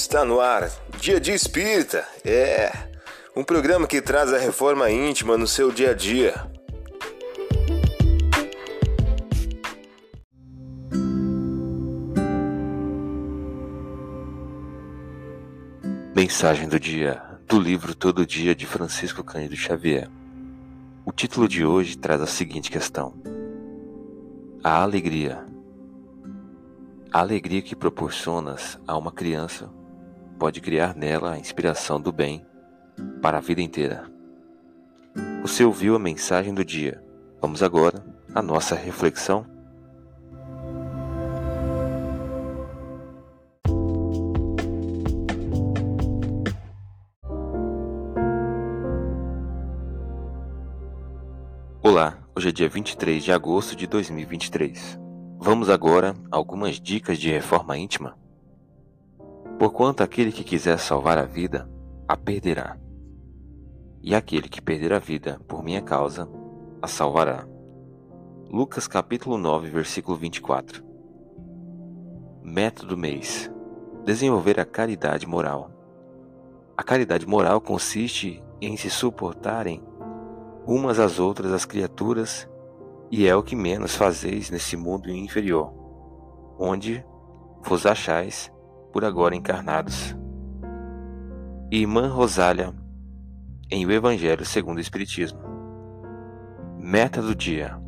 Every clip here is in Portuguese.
Está no ar, Dia de Espírita. É um programa que traz a reforma íntima no seu dia a dia. Mensagem do dia do livro Todo Dia de Francisco Cândido Xavier. O título de hoje traz a seguinte questão: A alegria. A alegria que proporcionas a uma criança pode criar nela a inspiração do bem para a vida inteira. Você ouviu a mensagem do dia. Vamos agora à nossa reflexão. Olá, hoje é dia 23 de agosto de 2023. Vamos agora a algumas dicas de reforma íntima. Porquanto aquele que quiser salvar a vida, a perderá. E aquele que perder a vida por minha causa, a salvará. Lucas capítulo 9, versículo 24. Método mês: desenvolver a caridade moral. A caridade moral consiste em se suportarem umas às outras as criaturas, e é o que menos fazeis nesse mundo inferior, onde vos achais por agora encarnados. Irmã Rosália, em O Evangelho segundo o Espiritismo. Meta do dia: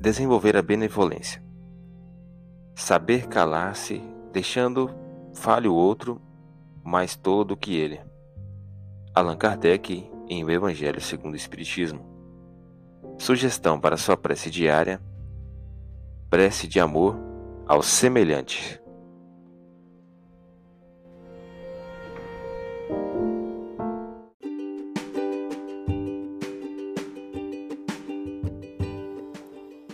desenvolver a benevolência. Saber calar-se, deixando fale o outro, mais todo que ele. Allan Kardec, em O Evangelho segundo o Espiritismo. Sugestão para sua prece diária: prece de amor ao semelhante.